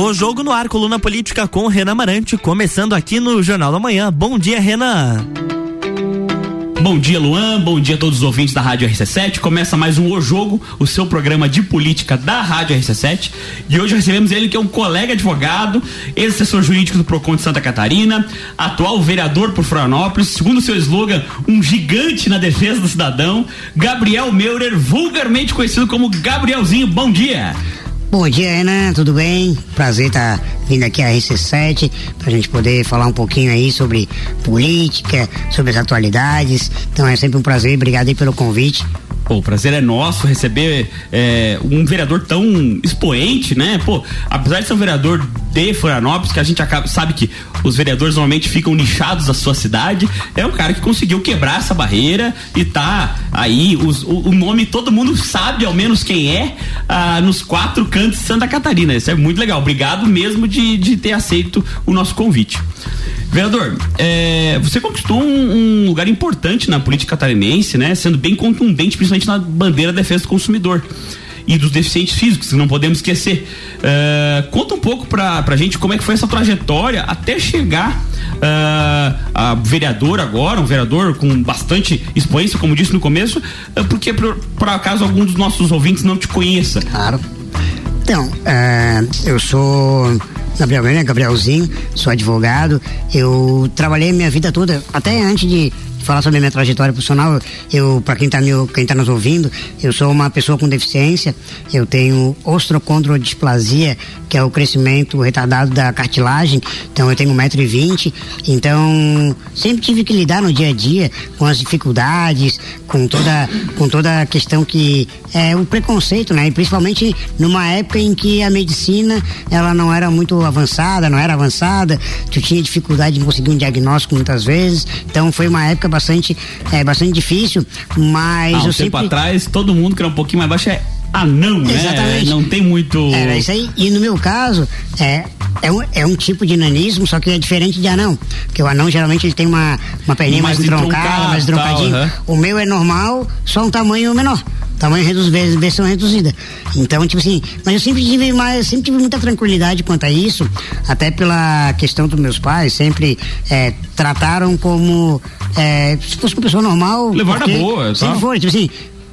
O Jogo no Ar, coluna política com Renan Marante, começando aqui no Jornal da Manhã. Bom dia, Renan. Bom dia, Luan. Bom dia a todos os ouvintes da Rádio RC7. Começa mais um O Jogo, o seu programa de política da Rádio RC7. E hoje recebemos ele, que é um colega advogado, ex-assessor jurídico do PROCON de Santa Catarina, atual vereador por Florianópolis, segundo seu slogan, um gigante na defesa do cidadão, Gabriel Meurer, vulgarmente conhecido como Gabrielzinho. Bom dia. Bom dia, Renan, tudo bem? Prazer estar tá vindo aqui à RC7 para a gente poder falar um pouquinho aí sobre política, sobre as atualidades. Então é sempre um prazer, obrigado aí pelo convite. Pô, o prazer é nosso receber é, um vereador tão expoente, né? Pô, apesar de ser um vereador de Florianópolis, que a gente acaba, sabe que os vereadores normalmente ficam nichados da sua cidade, é um cara que conseguiu quebrar essa barreira e tá aí, os, o, o, nome todo mundo sabe ao menos quem é, ah, nos quatro cantos de Santa Catarina. Isso é muito legal. Obrigado mesmo de, de ter aceito o nosso convite. Vereador, é, você conquistou um, um, lugar importante na política catarinense, né? Sendo bem contundente, principalmente na bandeira da defesa do consumidor e dos deficientes físicos, que não podemos esquecer. É, conta um pouco pra, pra gente como é que foi essa trajetória até chegar uh, a vereador agora, um vereador com bastante expoência, como disse no começo, uh, porque por, por acaso algum dos nossos ouvintes não te conheça. Claro. Então, eu sou Gabriel, é Gabrielzinho, sou advogado. Eu trabalhei minha vida toda, até antes de falar sobre minha trajetória profissional, eu, para quem está quem tá nos ouvindo, eu sou uma pessoa com deficiência, eu tenho ostrocondrodisplasia, que é o crescimento retardado da cartilagem, então eu tenho 1,20m, então sempre tive que lidar no dia a dia com as dificuldades, com toda, com toda a questão que é o preconceito, né? E principalmente numa época em que a medicina ela não era muito avançada, não era avançada, tu tinha dificuldade em conseguir um diagnóstico muitas vezes, então foi uma época bastante, é, bastante difícil, mas ah, um eu tempo sempre... atrás todo mundo que era um pouquinho mais baixo é anão, né? Exatamente. Não tem muito. Era isso aí. E no meu caso, é, é um, é um tipo de nanismo, só que é diferente de anão. Porque o anão geralmente ele tem uma, uma perninha mais, mais entroncada, mais entroncadinha. Uhum. O meu é normal, só um tamanho menor tamanho reduzido, versão reduzida. Então, tipo assim, mas eu sempre tive mais, sempre tive muita tranquilidade quanto a isso, até pela questão dos meus pais, sempre é, trataram como é, se fosse uma pessoa normal. Levar na boa, Sempre tá? foi, tipo assim,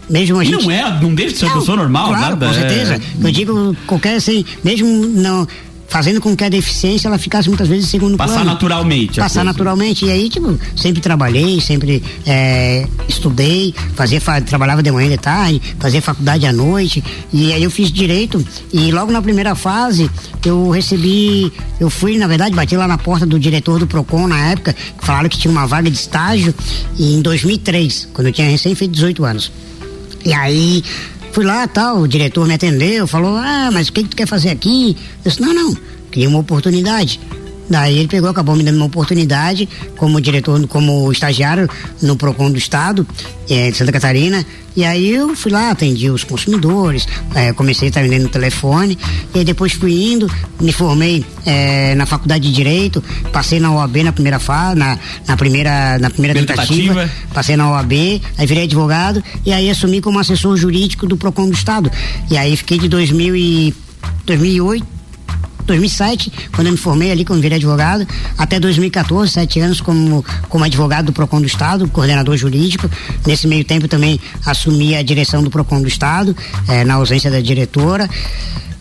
mesmo a gente. Não é, não deixa de ser uma pessoa normal, claro, nada. Com certeza. É... Eu digo, qualquer assim, mesmo não fazendo com que a deficiência ela ficasse muitas vezes em segundo Passar plano. naturalmente. Passar naturalmente. E aí, tipo, sempre trabalhei, sempre é, estudei, fazia, trabalhava de manhã e de tarde, fazia faculdade à noite. E aí eu fiz direito. E logo na primeira fase, eu recebi, eu fui, na verdade, bati lá na porta do diretor do PROCON na época, que falaram que tinha uma vaga de estágio, e em 2003, quando eu tinha recém feito 18 anos. E aí Fui lá, tal, o diretor me atendeu, falou, ah, mas o que, que tu quer fazer aqui? Eu disse, não, não, queria uma oportunidade. Daí ele pegou, acabou me dando uma oportunidade como diretor, como estagiário no PROCON do Estado é, de Santa Catarina. E aí eu fui lá, atendi os consumidores, é, comecei a estar vendendo no telefone, e depois fui indo, me formei é, na faculdade de Direito, passei na OAB na primeira fase, na, na primeira, na primeira tentativa, tentativa, passei na OAB, aí virei advogado e aí assumi como assessor jurídico do PROCON do Estado. E aí fiquei de 2000 e 2008 2007, quando eu me formei ali como virei advogado, até 2014, sete anos como, como advogado do PROCON do Estado, coordenador jurídico. Nesse meio tempo também assumi a direção do PROCON do Estado, eh, na ausência da diretora.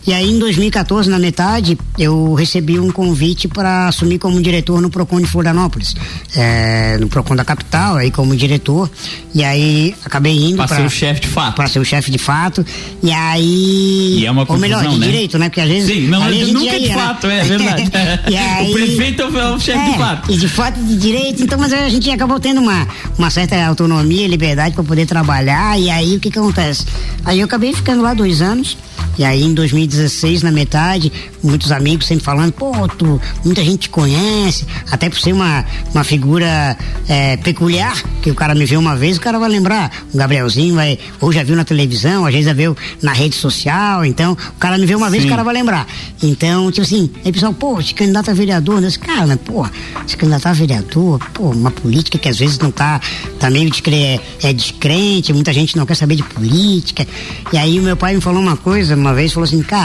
E aí, em 2014, na metade, eu recebi um convite para assumir como diretor no Procon de Florianópolis, é, no Procon da capital, aí como diretor. E aí acabei indo para ser o chefe de fato. Para ser o chefe de fato. E aí, e é uma ou melhor, de né? direito, né? Porque às vezes Sim, não, nunca de né? fato, é verdade. aí, o prefeito é o chefe é, de fato. E de fato de direito, então, mas a gente acabou tendo uma uma certa autonomia, liberdade para poder trabalhar. E aí o que que acontece? Aí eu acabei ficando lá dois anos. E aí em 2016, na metade, muitos amigos sempre falando, pô, tu, muita gente te conhece, até por ser uma, uma figura é, peculiar, que o cara me viu uma vez, o cara vai lembrar, o Gabrielzinho vai, ou já viu na televisão, às vezes já viu na rede social, então o cara me viu uma Sim. vez, o cara vai lembrar. Então, tipo assim, aí o pessoal, pô, se candidato a vereador, né? Cara, né, pô, se candidato a vereador, pô, uma política que às vezes não tá, tá meio de é, é descrente, muita gente não quer saber de política. E aí o meu pai me falou uma coisa, uma vez falou assim, cara,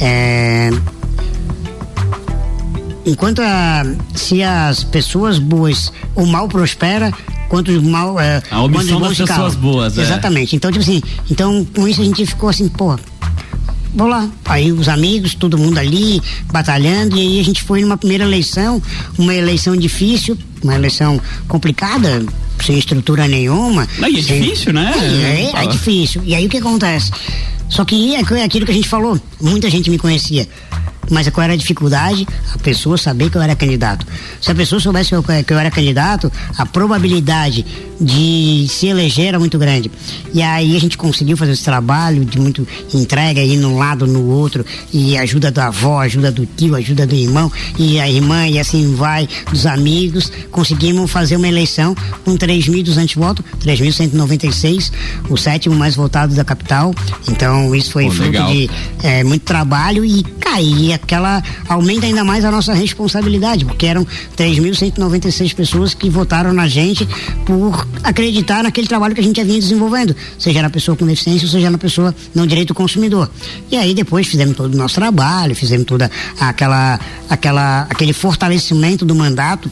é, enquanto a, se as pessoas boas, o mal prospera, quanto o mal. É, a omissão das pessoas boas, é. Exatamente. Então, tipo assim, então com isso a gente ficou assim, pô, vamos lá. Aí os amigos, todo mundo ali, batalhando, e aí a gente foi numa primeira eleição, uma eleição difícil, uma eleição complicada, sem estrutura nenhuma. Aí é sem... difícil, né? É, é, é difícil. E aí o que acontece? Só que é, aquilo que a gente falou, muita gente me conhecia. Mas qual era a dificuldade? A pessoa saber que eu era candidato. Se a pessoa soubesse que eu, era candidato, a probabilidade de se eleger era muito grande. E aí a gente conseguiu fazer esse trabalho de muito entrega aí num lado, no outro, e ajuda da avó, ajuda do tio, ajuda do irmão, e a irmã, e assim vai, dos amigos. Conseguimos fazer uma eleição com 3.200 votos, 3.196, o sétimo mais votado da capital. Então isso foi Pô, fruto legal. de é, muito trabalho e cair aquela aumenta ainda mais a nossa responsabilidade, porque eram 3.196 pessoas que votaram na gente por acreditar naquele trabalho que a gente vinha desenvolvendo, seja na pessoa com deficiência, seja na pessoa não direito consumidor. E aí depois fizemos todo o nosso trabalho, fizemos toda aquela aquela aquele fortalecimento do mandato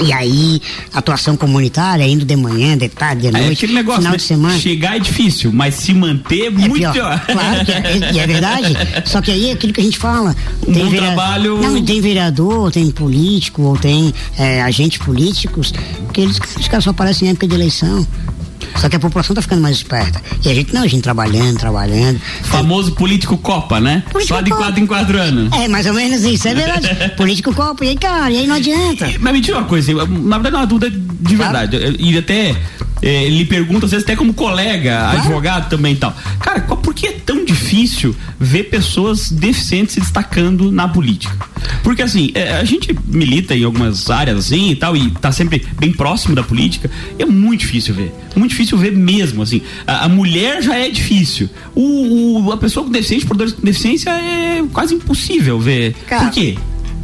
e aí, atuação comunitária, indo de manhã, de tarde, de noite, é aquele negócio, final né? de semana. Chegar é difícil, mas se manter é muito pior. pior. Claro, que é, é, é, verdade. Só que aí é aquilo que a gente fala. Um tem trabalho. Não, tem vereador, tem político, ou tem é, agentes políticos, que eles, os caras só aparecem em época de eleição. Só que a população tá ficando mais esperta. E a gente não, a gente trabalhando, trabalhando. Famoso político Copa, né? Político Só de Copa. quatro em quatro anos. É, mais ou menos isso, é verdade. político Copa, e aí, cara, e aí não adianta. E, mas me diga uma coisa, na verdade é uma dúvida de verdade. Claro. E até eh, lhe pergunto, às vezes até como colega, claro. advogado também e tal. Cara, por que é tão difícil ver pessoas deficientes se destacando na política? Porque assim, eh, a gente milita em algumas áreas assim e tal, e tá sempre bem próximo da política, é muito difícil ver. Muito difícil ver mesmo, assim. A, a mulher já é difícil. O, o, a pessoa com deficiência, por deficiência, é quase impossível ver. Cara, por quê?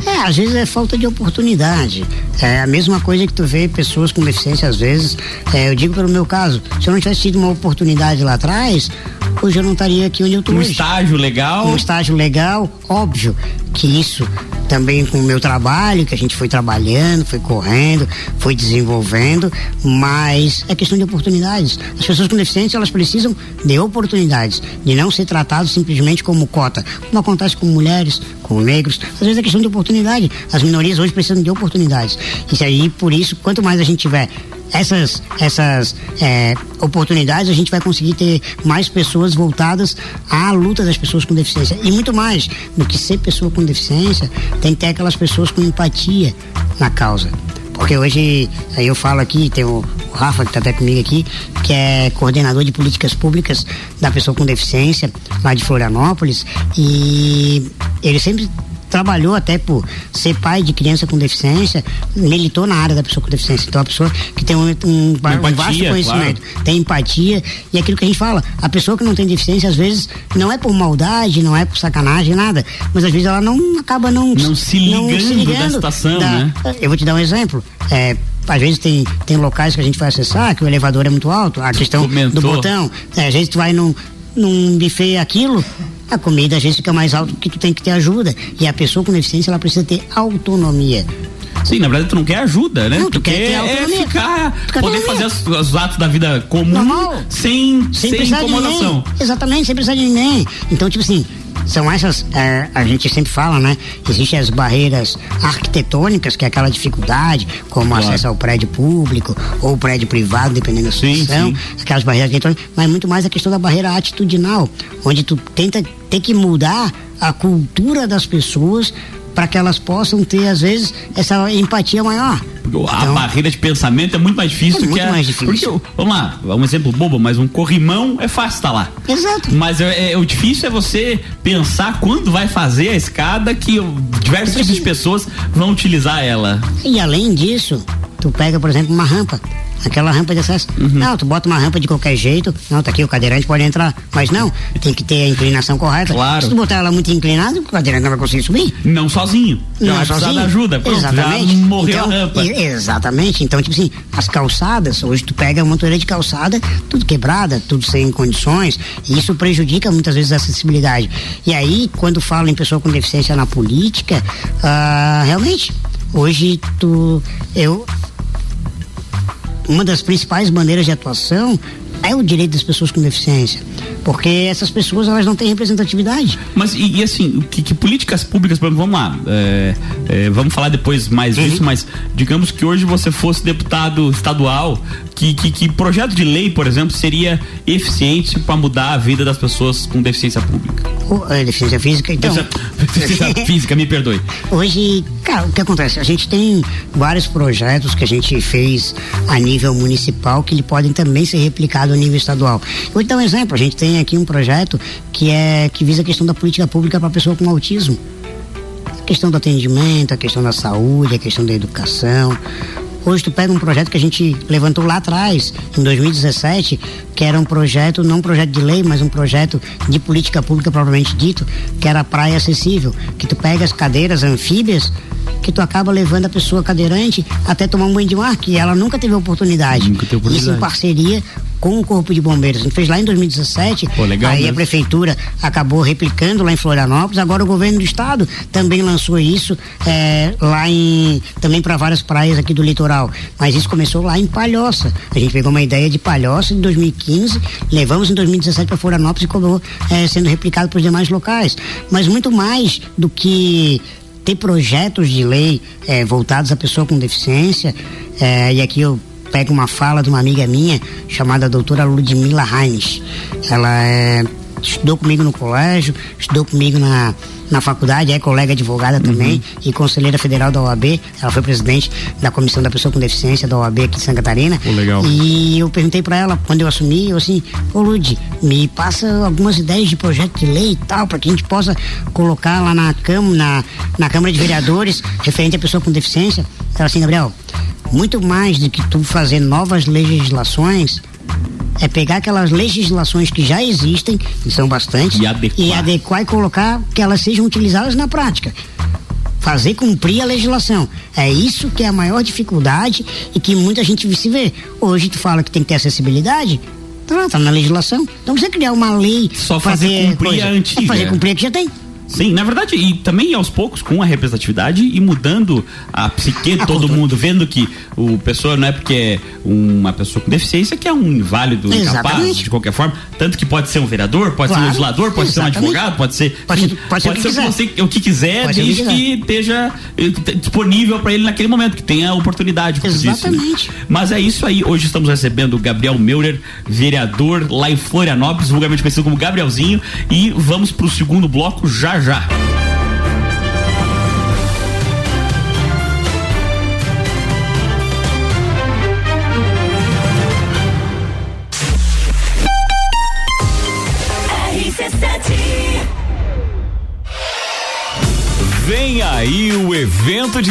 É, às vezes é falta de oportunidade. É a mesma coisa que tu vê pessoas com deficiência, às vezes. É, eu digo pelo meu caso, se eu não tivesse tido uma oportunidade lá atrás, hoje eu não estaria aqui onde eu estou. Um hoje. estágio legal. Um estágio legal, óbvio que isso também com o meu trabalho, que a gente foi trabalhando, foi correndo, foi desenvolvendo, mas é questão de oportunidades. As pessoas com deficiência, elas precisam de oportunidades, de não ser tratados simplesmente como cota, como acontece com mulheres, com negros, às vezes é questão de oportunidade. As minorias hoje precisam de oportunidades. E aí, por isso, quanto mais a gente tiver essas, essas é, oportunidades, a gente vai conseguir ter mais pessoas voltadas à luta das pessoas com deficiência. E muito mais do que ser pessoa com deficiência, tem que ter aquelas pessoas com empatia na causa. Porque hoje, eu falo aqui, tem o Rafa que está até comigo aqui, que é coordenador de políticas públicas da pessoa com deficiência, lá de Florianópolis, e ele sempre trabalhou até por ser pai de criança com deficiência, militou na área da pessoa com deficiência. Então, a pessoa que tem um, um, um empatia, vasto conhecimento, claro. tem empatia, e aquilo que a gente fala, a pessoa que não tem deficiência, às vezes, não é por maldade, não é por sacanagem, nada, mas às vezes ela não acaba não, não se ligando, não se ligando da situação, da, né? Eu vou te dar um exemplo. É, às vezes tem, tem locais que a gente vai acessar que o elevador é muito alto, a questão Comentou. do botão. É, às vezes tu vai num, num buffet aquilo, a comida às vezes fica mais alto porque tu tem que ter ajuda. E a pessoa com deficiência ela precisa ter autonomia. Sim, na verdade tu não quer ajuda, né? Não, tu, tu quer, é ficar, poder fazer os, os, atos da vida comum Normal. sem, sem, sem incomodação. Exatamente, sem precisar de ninguém. Então, tipo assim, são essas, é, a gente sempre fala, né? Existem as barreiras arquitetônicas, que é aquela dificuldade, como claro. acesso ao prédio público ou prédio privado, dependendo da situação, aquelas barreiras arquitetônicas, mas muito mais a questão da barreira atitudinal, onde tu tenta ter que mudar a cultura das pessoas para que elas possam ter, às vezes, essa empatia maior. A então, barreira de pensamento é muito mais difícil é muito que a, mais difícil. Porque, vamos lá, um exemplo bobo, mas um corrimão é fácil estar tá lá. Exato. Mas é, é, o difícil é você pensar quando vai fazer a escada que diversos tipos de pessoas vão utilizar ela. E além disso, Tu pega, por exemplo, uma rampa aquela rampa de acesso. Uhum. Não, tu bota uma rampa de qualquer jeito, não, tá aqui, o cadeirante pode entrar. Mas não, tem que ter a inclinação correta. Claro. Se tu botar ela muito inclinada, o cadeirante não vai conseguir subir. Não sozinho. Não vai sozinho. ajuda. Pronto, exatamente. Morreu então, a rampa. Exatamente. Então, tipo assim, as calçadas, hoje tu pega uma montoeira de calçada, tudo quebrada, tudo sem condições, e isso prejudica muitas vezes a acessibilidade. E aí, quando falo em pessoa com deficiência na política, uh, realmente, hoje tu, eu, uma das principais bandeiras de atuação é o direito das pessoas com deficiência, porque essas pessoas elas não têm representatividade. Mas e, e assim, que, que, políticas públicas, vamos lá, é, é, vamos falar depois mais uhum. disso, mas digamos que hoje você fosse deputado estadual, que, que, que projeto de lei, por exemplo, seria eficiente para mudar a vida das pessoas com deficiência pública? O, a deficiência física, então. Deficiência física, me perdoe. Hoje, cara, o que acontece? A gente tem vários projetos que a gente fez a nível municipal que podem também ser replicados a nível estadual. Vou dar um exemplo, a gente tem aqui um projeto que é que visa a questão da política pública para pessoa com autismo. A questão do atendimento, a questão da saúde, a questão da educação. Hoje tu pega um projeto que a gente levantou lá atrás, em 2017, que era um projeto, não um projeto de lei, mas um projeto de política pública propriamente dito, que era a praia acessível, que tu pega as cadeiras anfíbias que tu acaba levando a pessoa cadeirante até tomar um banho de mar, que ela nunca teve oportunidade. Nunca teve oportunidade. Isso em parceria com o Corpo de Bombeiros. A gente fez lá em 2017. Pô, legal aí mesmo. a prefeitura acabou replicando lá em Florianópolis. Agora o governo do estado também lançou isso é, lá em também para várias praias aqui do litoral. Mas isso começou lá em Palhoça. A gente pegou uma ideia de Palhoça em 2015, levamos em 2017 para Florianópolis e acabou é, sendo replicado para os demais locais. Mas muito mais do que ter projetos de lei é, voltados à pessoa com deficiência, é, e aqui eu pego uma fala de uma amiga minha chamada doutora Ludmila Heinz. Ela é, estudou comigo no colégio, estudou comigo na, na faculdade, é colega advogada também uhum. e conselheira federal da OAB. Ela foi presidente da Comissão da Pessoa com Deficiência da OAB aqui em Santa Catarina. Oh, legal. E eu perguntei para ela, quando eu assumi, eu assim, ô Lud, me passa algumas ideias de projeto de lei e tal, para que a gente possa colocar lá na, cam na, na Câmara de Vereadores referente à pessoa com deficiência. Ela assim, Gabriel, muito mais do que tu fazer novas legislações, é pegar aquelas legislações que já existem, que são bastantes, e adequar e, adequar e colocar que elas sejam utilizadas na prática. Fazer cumprir a legislação. É isso que é a maior dificuldade e que muita gente se vê. Hoje tu fala que tem que ter acessibilidade, tá, tá na legislação. Então você criar uma lei. Só fazer, fazer cumprir coisa, a antiga. É fazer cumprir a que já tem. Sim, na verdade, e também aos poucos com a representatividade e mudando a psique de todo mundo, vendo que o pessoa não é porque é uma pessoa com deficiência que é um inválido, incapaz, de qualquer forma. Tanto que pode ser um vereador, pode claro, ser um legislador, pode exatamente. ser um advogado, pode ser. Pode, sim, pode ser, pode ser o, que você, o que quiser, pode desde que, que esteja eh, disponível para ele naquele momento, que tenha a oportunidade. Exatamente. Disse, né? Mas é isso aí. Hoje estamos recebendo o Gabriel Meurer, vereador lá em Florianópolis, vulgarmente conhecido como Gabrielzinho. E vamos para o segundo bloco já já. Vem aí o evento de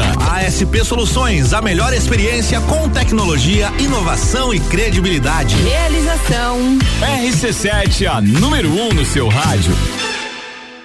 ASP Soluções, a melhor experiência com tecnologia, inovação e credibilidade. Realização. RC7, a número 1 um no seu rádio.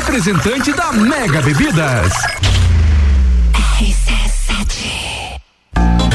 representante da Mega Bebidas.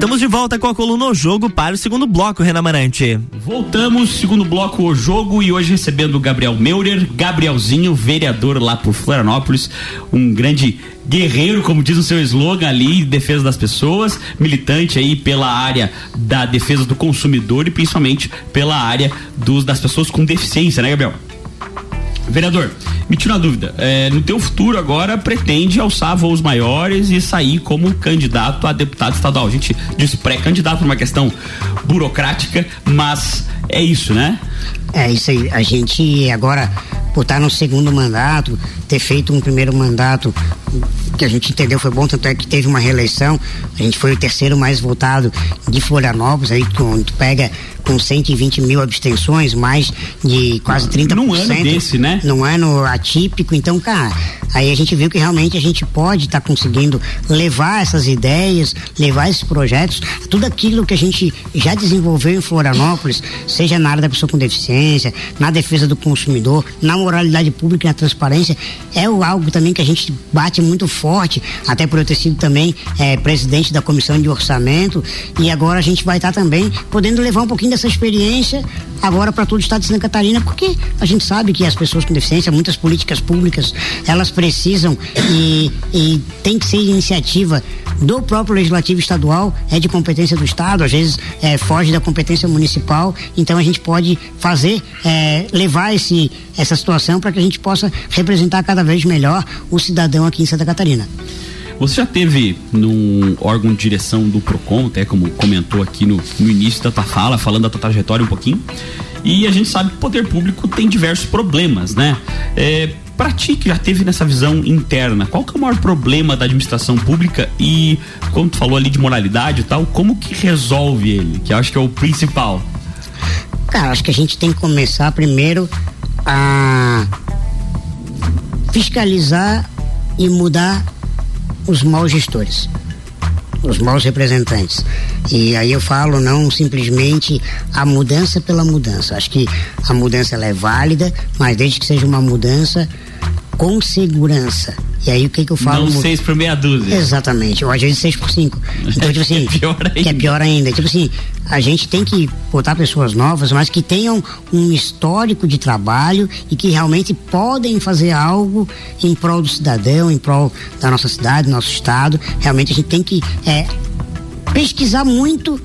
Estamos de volta com a coluna O Jogo para o segundo bloco, Renan Marante. Voltamos, segundo bloco O Jogo e hoje recebendo o Gabriel Meurer, Gabrielzinho, vereador lá por Florianópolis, um grande guerreiro, como diz o seu slogan ali, defesa das pessoas, militante aí pela área da defesa do consumidor e principalmente pela área dos, das pessoas com deficiência, né, Gabriel? Vereador, me tira uma dúvida. É, no teu futuro agora pretende alçar voos maiores e sair como candidato a deputado estadual. A gente disse pré-candidato por uma questão burocrática, mas é isso, né? É isso aí. A gente agora, por estar no segundo mandato, ter feito um primeiro mandato que a gente entendeu foi bom, tanto é que teve uma reeleição. A gente foi o terceiro mais votado de Florianópolis, aí tu, tu pega com 120 mil abstenções, mais de quase 30%. Num ano desse, né? Num ano atípico. Então, cara, aí a gente viu que realmente a gente pode estar tá conseguindo levar essas ideias, levar esses projetos, tudo aquilo que a gente já desenvolveu em Florianópolis, seja na área da pessoa com deficiência, na defesa do consumidor, na moralidade pública e na transparência, é algo também que a gente bate muito forte, até por eu ter sido também é, presidente da comissão de orçamento, e agora a gente vai estar tá também podendo levar um pouquinho dessa essa experiência agora para todo o estado de Santa Catarina, porque a gente sabe que as pessoas com deficiência, muitas políticas públicas, elas precisam e, e tem que ser iniciativa do próprio legislativo estadual, é de competência do estado, às vezes é, foge da competência municipal, então a gente pode fazer, é, levar esse, essa situação para que a gente possa representar cada vez melhor o cidadão aqui em Santa Catarina. Você já teve num órgão de direção do PROCON, até como comentou aqui no, no início da tua fala, falando da tua trajetória um pouquinho. E a gente sabe que o poder público tem diversos problemas, né? É, para ti que já teve nessa visão interna, qual que é o maior problema da administração pública e, como tu falou ali de moralidade e tal, como que resolve ele? Que eu acho que é o principal. Cara, acho que a gente tem que começar primeiro a fiscalizar e mudar os maus gestores, os maus representantes. E aí eu falo não simplesmente a mudança pela mudança. Acho que a mudança ela é válida, mas desde que seja uma mudança com segurança. E aí o que que eu falo? Não seis por meia dúzia. Exatamente, ou às vezes seis por cinco. Então, tipo assim, que é pior ainda. que é pior ainda. Tipo assim, a gente tem que botar pessoas novas, mas que tenham um histórico de trabalho e que realmente podem fazer algo em prol do cidadão, em prol da nossa cidade, do nosso estado. Realmente a gente tem que é, pesquisar muito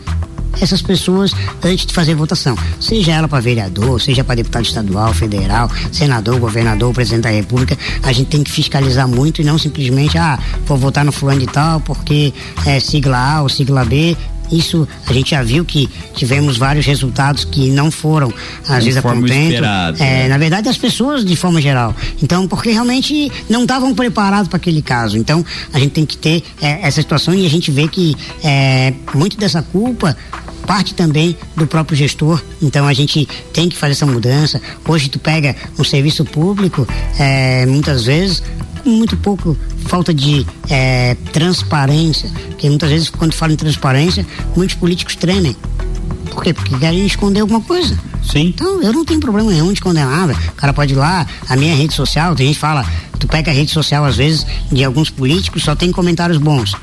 essas pessoas antes de fazer votação. Seja ela para vereador, seja para deputado estadual, federal, senador, governador, presidente da república, a gente tem que fiscalizar muito e não simplesmente, ah, vou votar no fulano de tal porque é sigla A ou sigla B. Isso a gente já viu que tivemos vários resultados que não foram, às vezes, a contento. É, né? Na verdade, as pessoas de forma geral. Então, porque realmente não estavam preparados para aquele caso. Então, a gente tem que ter é, essa situação e a gente vê que é, muito dessa culpa parte também do próprio gestor. Então a gente tem que fazer essa mudança. Hoje tu pega um serviço público, é, muitas vezes com muito pouco falta de é, transparência. Porque muitas vezes quando fala em transparência, muitos políticos tremem. Por quê? Porque querem esconder alguma coisa. Sim. Então eu não tenho problema nenhum de esconder nada. O cara pode ir lá, a minha rede social, tem gente que fala, tu pega a rede social às vezes de alguns políticos, só tem comentários bons.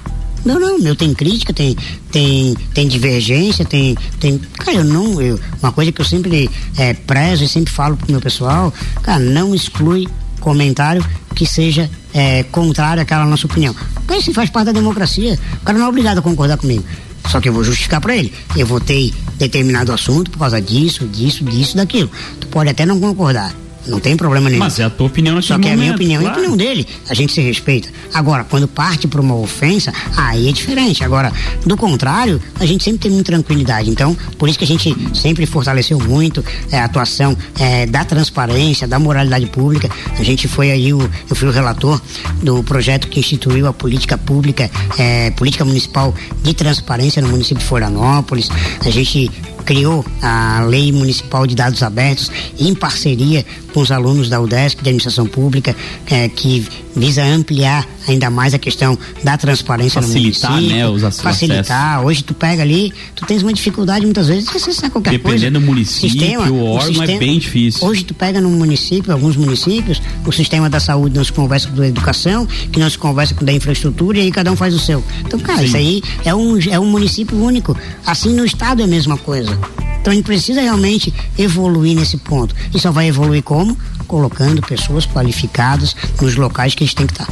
Não, não, meu tem crítica, tem, tem, tem divergência, tem, tem. Cara, eu não. Eu, uma coisa que eu sempre é, prezo e sempre falo pro meu pessoal, cara, não exclui comentário que seja é, contrário àquela nossa opinião. Porque isso faz parte da democracia. O cara não é obrigado a concordar comigo. Só que eu vou justificar para ele. Eu votei determinado assunto por causa disso, disso, disso, daquilo. Tu pode até não concordar. Não tem problema nenhum. Mas é a tua opinião Só que momento, é a minha opinião claro. e a opinião dele. A gente se respeita. Agora, quando parte para uma ofensa, aí é diferente. Agora, do contrário, a gente sempre tem muita tranquilidade. Então, por isso que a gente sempre fortaleceu muito é, a atuação é, da transparência, da moralidade pública. A gente foi aí, o, eu fui o relator do projeto que instituiu a política pública, é, política municipal de transparência no município de Florianópolis. A gente criou a Lei Municipal de Dados Abertos em parceria com os alunos da UDESC de Administração Pública, é, que visa ampliar ainda mais a questão da transparência facilitar, no município. Né, os facilitar. Acesso. Hoje tu pega ali, tu tens uma dificuldade muitas vezes de acessar qualquer Dependendo coisa. Dependendo do município, sistema, o órgão o sistema, é bem difícil. Hoje tu pega no município, alguns municípios, o sistema da saúde não se conversa com a educação, que não se conversa com a infraestrutura e aí cada um faz o seu. Então, cara, Sim. isso aí é um, é um município único. Assim no estado é a mesma coisa. Então a gente precisa realmente evoluir nesse ponto. E só vai evoluir como? Colocando pessoas qualificadas nos locais que a gente tem que estar.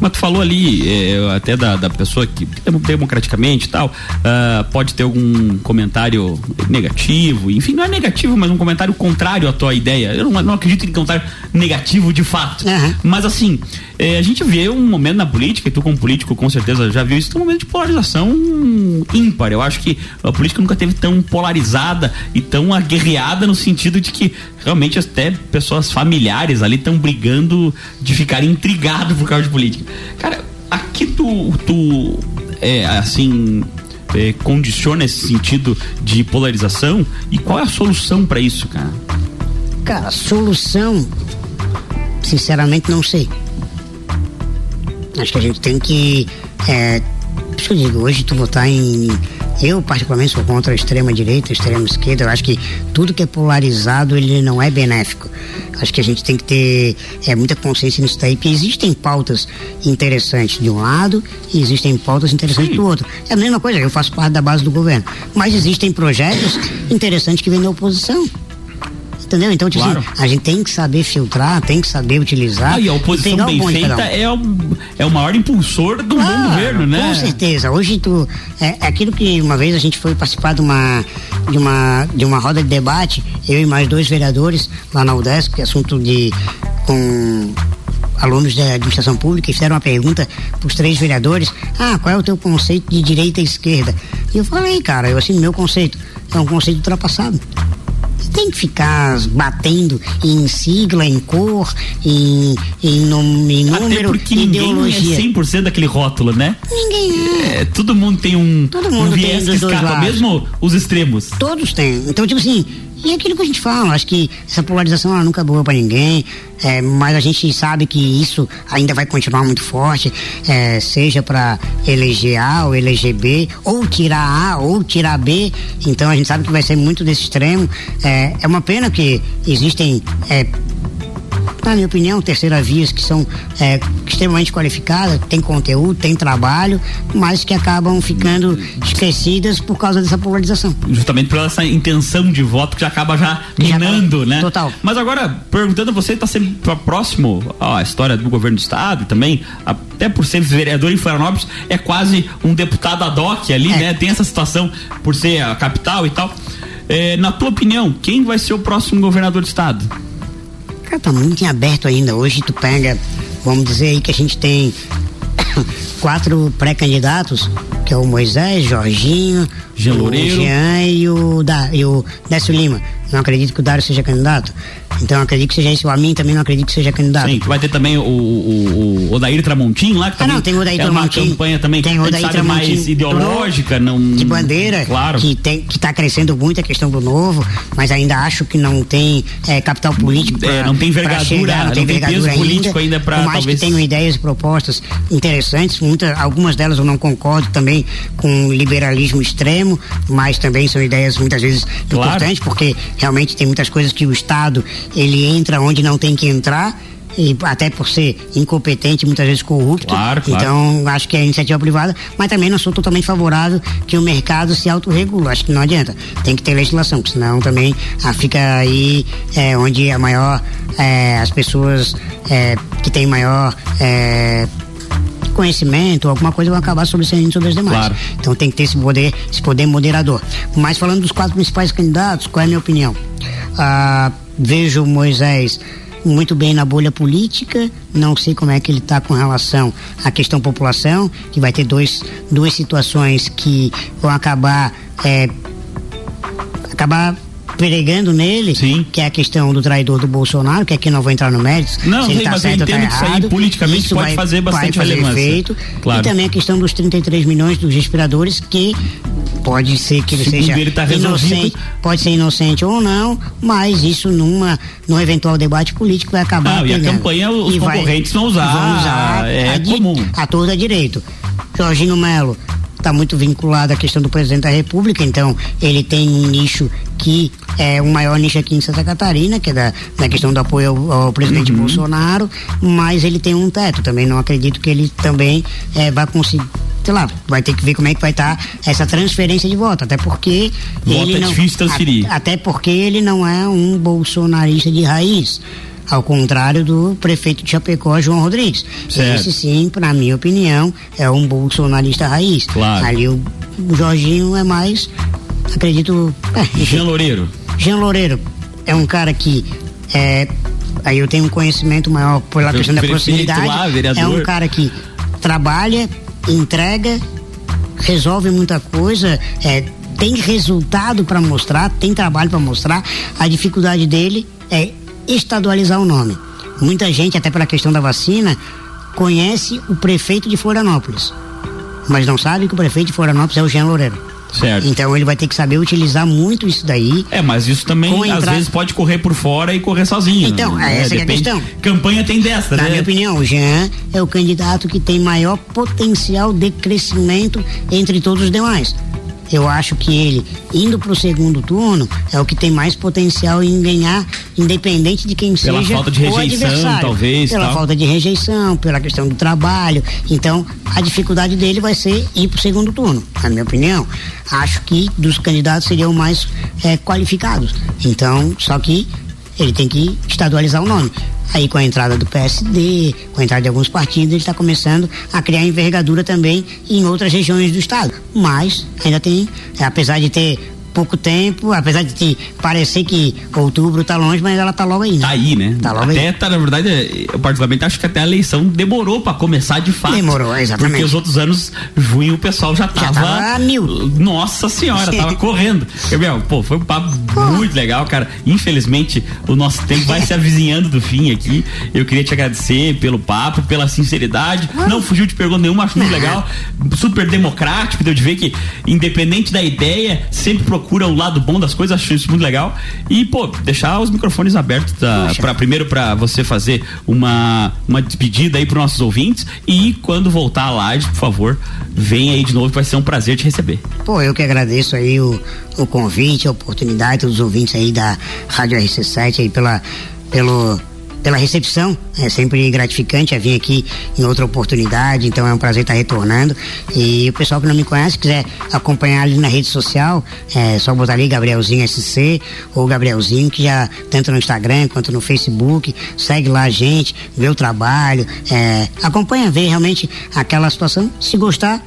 Mas tu falou ali, é, até da, da pessoa que democraticamente e tal, uh, pode ter algum comentário negativo, enfim, não é negativo, mas um comentário contrário à tua ideia. Eu não, não acredito em comentário negativo de fato. Uhum. Mas assim, a gente vê um momento na política, e tu como político com certeza já viu isso, um momento de polarização ímpar. Eu acho que a política nunca teve tão polarizada e tão aguerreada no sentido de que realmente até pessoas familiares ali estão brigando de ficar intrigado por causa de política. Cara, aqui tu, tu é, assim, é, condiciona esse sentido de polarização e qual é a solução para isso, cara? Cara, solução, sinceramente não sei. Acho que a gente tem que. É, isso eu digo, hoje tu votar em. Eu, particularmente, sou contra a extrema direita, a extrema esquerda. Eu acho que tudo que é polarizado, ele não é benéfico. Acho que a gente tem que ter é, muita consciência nisso daí, porque existem pautas interessantes de um lado e existem pautas interessantes Sim. do outro. É a mesma coisa, eu faço parte da base do governo. Mas existem projetos interessantes que vêm da oposição. Entendeu? Então, tipo claro. assim, a gente tem que saber filtrar, tem que saber utilizar. Ah, e a oposição bem feita é, o, é o maior impulsor do claro, bom governo, né? Com certeza. Hoje tu. É, é, aquilo que uma vez a gente foi participar de uma, de uma, de uma roda de debate, eu e mais dois vereadores lá na UDESC, assunto de. com alunos da administração pública fizeram uma pergunta para os três vereadores: Ah, qual é o teu conceito de direita e esquerda? E eu falei, cara, eu assim, meu conceito é um conceito ultrapassado tem que ficar batendo em sigla, em cor, em, em, num, em número, Até porque ideologia. Ninguém é 100% daquele rótulo, né? Ninguém é. é. Todo mundo tem um, todo mundo um viés tem que escapa, mesmo os extremos. Todos têm. Então, tipo assim, e é aquilo que a gente fala, acho que essa polarização nunca é boa para ninguém, é, mas a gente sabe que isso ainda vai continuar muito forte, é, seja para eleger A ou eleger B, ou tirar A ou tirar B. Então a gente sabe que vai ser muito desse extremo. É, é uma pena que existem é, na minha opinião, terceira vias que são é, extremamente qualificadas, tem conteúdo, tem trabalho, mas que acabam ficando esquecidas por causa dessa polarização. Justamente por essa intenção de voto que já acaba já minando, já, né? Total. Mas agora, perguntando você, está sempre próximo à história do governo do estado e também, até por ser vereador em Florianópolis, é quase um deputado ad hoc ali, é. né? Tem essa situação por ser a capital e tal. É, na tua opinião, quem vai ser o próximo governador do estado? Cara, tá muito em aberto ainda. Hoje tu pega, vamos dizer aí que a gente tem quatro pré-candidatos que é o Moisés, Jorginho, Jean o. Jean e o, da, e o Décio Lima. Não acredito que o Dário seja candidato. Então acredito que seja esse. O Amin também não acredito que seja candidato. Sim, vai ter também o, o, o, Odair Tramontim lá, que Ah, também não, tem o Odair é uma Tramontim. campanha também Tem o Odair sabe, Tramontim mais ideológica, não... de bandeira, Claro. que tem que está crescendo muito a questão do novo, mas ainda acho que não tem eh, capital político. É, pra- não tem pra envergadura, chegar, não tem peso político ainda pra, Por mais talvez- que tenham ideias e propostas interessantes, muita, algumas delas eu não concordo também com liberalismo extremo, mas também são ideias muitas vezes Claro. importantes, porque realmente tem muitas coisas que o Estado ele entra onde não tem que entrar. E até por ser incompetente, muitas vezes corrupto. Claro, claro. Então, acho que é iniciativa privada, mas também não sou totalmente favorável que o mercado se autorregula. Acho que não adianta. Tem que ter legislação, porque senão também ah, fica aí é, onde a maior. é, as pessoas é, que têm maior. conhecimento, alguma coisa vão acabar sobressaindo sobre as demais. Claro. Então tem que ter esse poder, esse poder moderador. Mas falando dos quatro principais candidatos, qual é a minha opinião? Ah, vejo o Moisés muito bem na bolha política, não sei como é que ele está com relação à questão população, que vai ter dois, duas situações que vão acabar é, acabar pregando nele, que é a questão do traidor do Bolsonaro, que aqui não vou entrar no mérito, Não, se ele sim, tá eu certo ou tá entendo que isso aí errado. politicamente Isso pode vai- fazer bastante vai fazer efeito. Claro. E também a questão dos 33 milhões dos respiradores, que pode ser que ele Segundo seja ele, tá inocente, pode ser inocente ou não, mas isso numa, num eventual debate político vai acabar Não, e a campanha, os E vai- concorrentes vão usar, vão usar é a, comum. a torta direito. Jorginho Melo está muito vinculado à questão do presidente da República, então ele tem um nicho que é o maior nicho aqui em Santa Catarina, que é da, da questão do apoio ao, ao presidente Uhum. Bolsonaro, mas ele tem um teto. Também não acredito que ele também eh, vai conseguir. Sei lá, vai ter que ver como é que vai estar essa transferência de voto, até porque Voto ele é não, difícil transferir. a- até porque ele não é um bolsonarista de raiz. Ao contrário do prefeito de Chapecó, João Rodrigues. Certo. Esse sim, na minha opinião, é um bolsonarista raiz. Claro. Ali o, o Jorginho é mais, acredito. É. Jean Loureiro. Jean Loureiro é um cara que é, aí eu tenho um conhecimento maior pela questão da proximidade. lá, é um cara que trabalha, entrega, resolve muita coisa, é, tem resultado para mostrar, tem trabalho para mostrar. A dificuldade dele é estadualizar o nome. Muita gente, até pela questão da vacina, conhece o prefeito de Florianópolis, mas não sabe que o prefeito de Florianópolis é o Jean Loureiro. Certo. Então ele vai ter que saber utilizar muito isso daí. É, mas isso também às vezes pode correr por fora e correr sozinho. Então, né? essa que é a questão. Campanha tem dessa, Na né? minha opinião, o Jean é o candidato que tem maior potencial de crescimento entre todos os demais. Eu acho que ele, indo para o segundo turno, é o que tem mais potencial em ganhar, independente de quem Pela seja falta de rejeição, talvez, Pela tal. falta de rejeição, pela questão do trabalho. Então, a dificuldade dele vai ser ir para o segundo turno, na minha opinião. Acho que dos candidatos seriam mais eh, qualificados. Então, só que ele tem que estadualizar o nome. Aí com a entrada do PSD, com a entrada de alguns partidos, ele está começando a criar envergadura também em outras regiões do estado. Mas ainda tem, apesar de ter pouco tempo, apesar de te parecer que outubro está longe, mas ela está logo aí, né? Tá aí, né? Tá logo até aí. tá, na verdade, eu particularmente acho que até a eleição demorou pra começar de fato. Demorou, exatamente. Porque os outros anos, junho, o pessoal já tava. tava a mil. Nossa senhora, tava correndo. Gabriel, pô, foi um papo muito legal, cara. Infelizmente, o nosso tempo vai se avizinhando do fim aqui. Eu queria te agradecer pelo papo, pela sinceridade. Não fugiu de pergunta nenhuma, acho muito legal. Super democrático, deu de ver que, independente da ideia, sempre procura o lado bom das coisas, acho isso muito legal. E, pô, deixar os microfones abertos da, pra, primeiro para você fazer uma, uma despedida aí pros nossos ouvintes. E quando voltar a live, por favor, venha aí de novo, vai ser um prazer te receber. Pô, eu que agradeço aí o, o convite, a oportunidade, todos os ouvintes aí da Rádio RC7 aí pela, pelo, pela recepção. É sempre gratificante é vir aqui em outra oportunidade, então é um prazer estar retornando. E o pessoal que não me conhece, quiser acompanhar ali na rede social, é só botar ali Gabrielzinho SC ou Gabrielzinho, que já tanto no Instagram quanto no Facebook, segue lá a gente, vê o trabalho, é, acompanha, vê realmente aquela situação. Se gostar,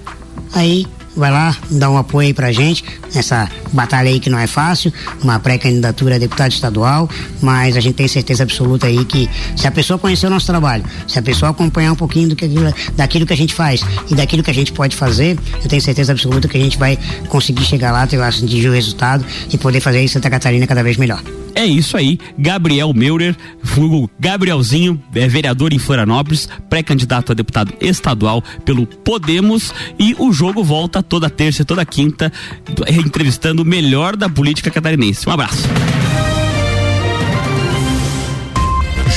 aí vai lá, dá um apoio aí pra gente nessa batalha aí que não é fácil, uma pré-candidatura a deputado estadual, mas a gente tem certeza absoluta aí que se a pessoa conhecer o nosso trabalho, se a pessoa acompanhar um pouquinho do que, daquilo que a gente faz e daquilo que a gente pode fazer, eu tenho certeza absoluta que a gente vai conseguir chegar lá, ter atingir o resultado e poder fazer isso Santa Catarina cada vez melhor. É isso aí, Gabriel Meurer, vulgo Gabrielzinho, é vereador em Florianópolis, pré-candidato a deputado estadual pelo Podemos e o jogo volta toda terça e toda quinta, entrevistando o melhor da política catarinense. Um abraço.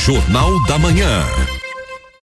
Jornal da Manhã.